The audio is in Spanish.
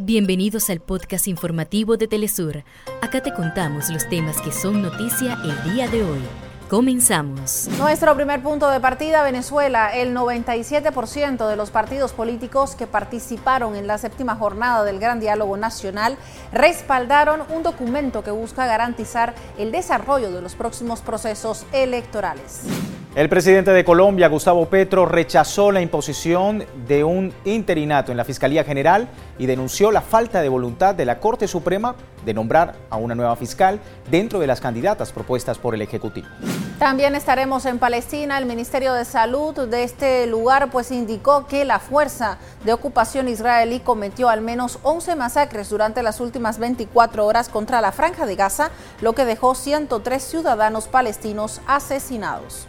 Bienvenidos al podcast informativo de Telesur. Acá te contamos los temas que son noticia el día de hoy. Comenzamos. Nuestro primer punto de partida, Venezuela. El 97% de los partidos políticos que participaron en la séptima jornada del Gran Diálogo Nacional respaldaron un documento que busca garantizar el desarrollo de los próximos procesos electorales. El presidente de Colombia, Gustavo Petro, rechazó la imposición de un interinato en la Fiscalía General y denunció la falta de voluntad de la Corte Suprema de nombrar a una nueva fiscal dentro de las candidatas propuestas por el Ejecutivo. También estaremos en Palestina. El Ministerio de Salud de este lugar pues indicó que la fuerza de ocupación israelí cometió al menos 11 masacres durante las últimas 24 horas contra la franja de Gaza, lo que dejó 103 ciudadanos palestinos asesinados.